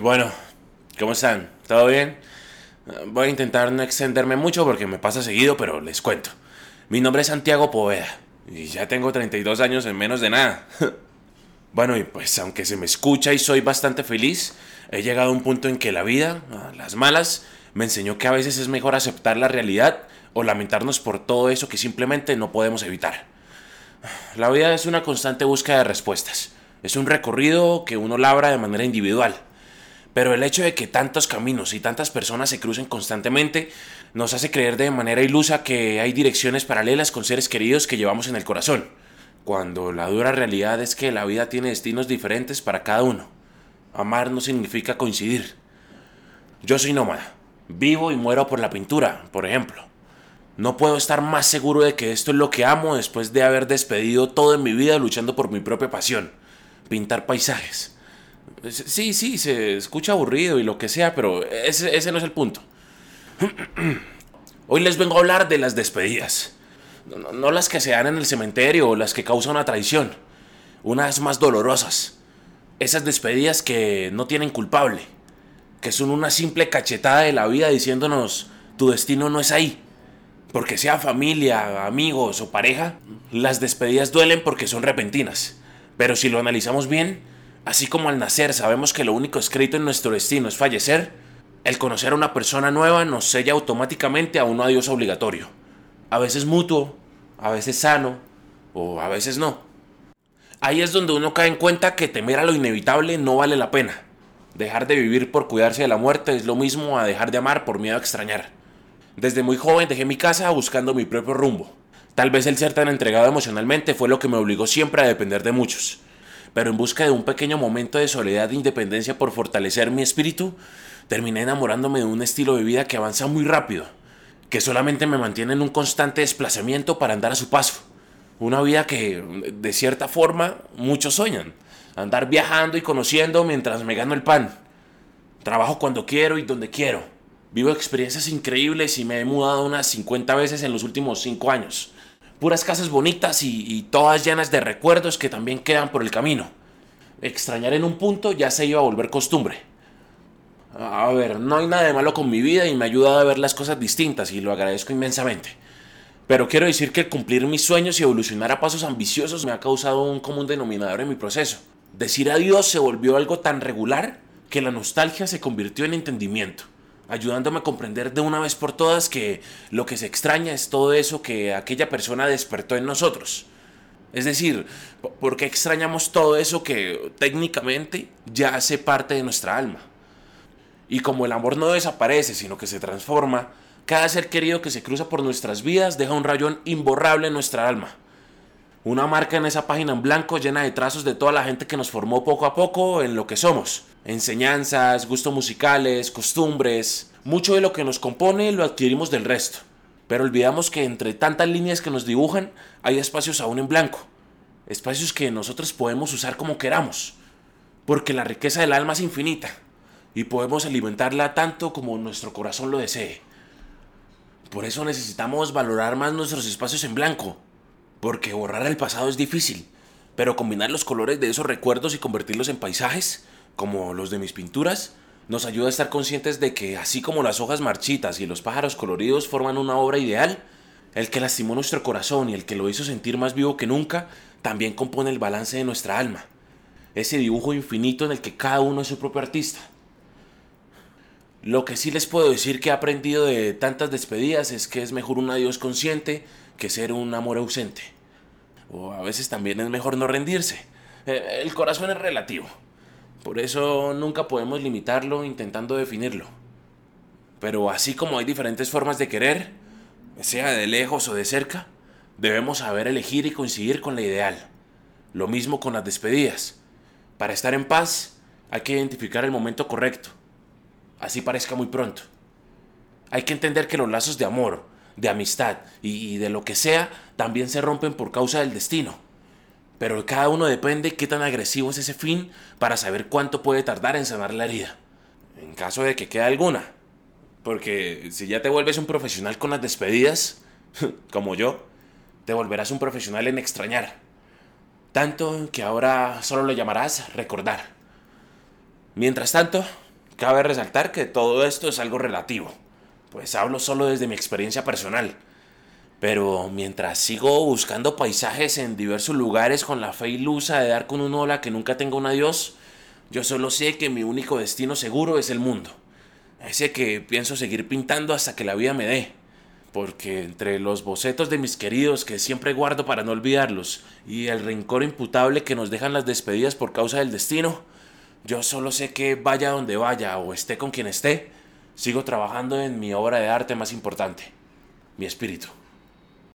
bueno, ¿cómo están? ¿Todo bien? Voy a intentar no extenderme mucho porque me pasa seguido, pero les cuento. Mi nombre es Santiago Poveda y ya tengo 32 años en menos de nada. bueno, y pues aunque se me escucha y soy bastante feliz, he llegado a un punto en que la vida, las malas, me enseñó que a veces es mejor aceptar la realidad o lamentarnos por todo eso que simplemente no podemos evitar. La vida es una constante búsqueda de respuestas. Es un recorrido que uno labra de manera individual. Pero el hecho de que tantos caminos y tantas personas se crucen constantemente nos hace creer de manera ilusa que hay direcciones paralelas con seres queridos que llevamos en el corazón, cuando la dura realidad es que la vida tiene destinos diferentes para cada uno. Amar no significa coincidir. Yo soy nómada, vivo y muero por la pintura, por ejemplo. No puedo estar más seguro de que esto es lo que amo después de haber despedido todo en mi vida luchando por mi propia pasión pintar paisajes. Sí, sí, se escucha aburrido y lo que sea, pero ese, no es el punto. Hoy les vengo a hablar de las despedidas. No, las que se dan en el cementerio o las que causan una traición. Unas más dolorosas. Esas despedidas que no tienen culpable. Que son una simple cachetada de la vida diciéndonos, tu destino no es ahí. Porque sea familia, amigos o pareja, las despedidas duelen porque son repentinas. Pero si lo analizamos bien, así como al nacer sabemos que lo único escrito en nuestro destino es fallecer, el conocer a una persona nueva nos sella automáticamente a un adiós obligatorio. A veces mutuo, a veces sano, o a veces no. Ahí es donde uno cae en cuenta que temer a lo inevitable no vale la pena. Dejar de vivir por cuidarse de la muerte es lo mismo a dejar de amar por miedo a extrañar. Desde muy joven dejé mi casa buscando mi propio rumbo. Tal vez el ser tan entregado emocionalmente fue lo que me obligó siempre a depender de muchos. Pero en busca de un pequeño momento de soledad e independencia por fortalecer mi espíritu, terminé enamorándome de un estilo de vida que avanza muy rápido, que solamente me mantiene en un constante desplazamiento para andar a su paso. Una vida que, de cierta forma, muchos sueñan. Andar viajando y conociendo mientras me gano el pan. Trabajo cuando quiero y donde quiero. Vivo experiencias increíbles y me he mudado unas 50 veces en los últimos 5 años puras casas bonitas y, todas llenas de recuerdos que también quedan por el camino. Extrañar en un punto ya se iba a volver costumbre. A ver, no hay nada de malo con mi vida y me ha ayudado a ver las cosas distintas y lo agradezco inmensamente. Pero quiero decir que cumplir mis sueños y evolucionar a pasos ambiciosos me ha causado un común denominador en mi proceso. Decir adiós se volvió algo tan regular que la nostalgia se convirtió en entendimiento ayudándome a comprender de una vez por todas que lo que se extraña es todo eso que aquella persona despertó en nosotros. Es decir, ¿por qué extrañamos todo eso que técnicamente ya hace parte de nuestra alma? Y como el amor no desaparece, sino que se transforma, cada ser querido que se cruza por nuestras vidas deja un rayón imborrable en nuestra alma. Una marca en esa página en blanco llena de trazos de toda la gente que nos formó poco a poco en lo que somos enseñanzas, gustos musicales, costumbres. Mucho de lo que nos compone lo adquirimos del resto. Pero olvidamos que entre tantas líneas que nos dibujan hay espacios aún en blanco. Espacios que nosotros podemos usar como queramos. Porque la riqueza del alma es infinita. Y podemos alimentarla tanto como nuestro corazón lo desee. Por eso necesitamos valorar más nuestros espacios en blanco. Porque borrar el pasado es difícil. Pero combinar los colores de esos recuerdos y convertirlos en paisajes como los de mis pinturas, nos ayuda a estar conscientes de que así como las hojas marchitas y los pájaros coloridos forman una obra ideal, el que lastimó nuestro corazón y el que lo hizo sentir más vivo que nunca, también compone el balance de nuestra alma, ese dibujo infinito en el que cada uno es su propio artista. Lo que sí les puedo decir que he aprendido de tantas despedidas es que es mejor un adiós consciente que ser un amor ausente. O a veces también es mejor no rendirse. Eh, el corazón es relativo. Por eso nunca podemos limitarlo intentando definirlo. Pero así como hay diferentes formas de querer, sea de lejos o de cerca, debemos saber elegir y coincidir con la ideal. Lo mismo con las despedidas. Para estar en paz hay que identificar el momento correcto, así parezca muy pronto. Hay que entender que los lazos de amor, de amistad y, de lo que sea también se rompen por causa del destino pero cada uno depende qué tan agresivo es ese fin para saber cuánto puede tardar en sanar la herida. En caso de que quede alguna. Porque si ya te vuelves un profesional con las despedidas, como yo, te volverás un profesional en extrañar. Tanto que ahora solo lo llamarás recordar. Mientras tanto, cabe resaltar que todo esto es algo relativo, pues hablo solo desde mi experiencia personal. Pero mientras sigo buscando paisajes en diversos lugares con la fe ilusa de dar con un ola que nunca tenga un adiós, yo solo sé que mi único destino seguro es el mundo. Ese que pienso seguir pintando hasta que la vida me dé. Porque entre los bocetos de mis queridos que siempre guardo para no olvidarlos y el rencor imputable que nos dejan las despedidas por causa del destino, yo solo sé que vaya donde vaya o esté con quien esté, sigo trabajando en mi obra de arte más importante, mi espíritu.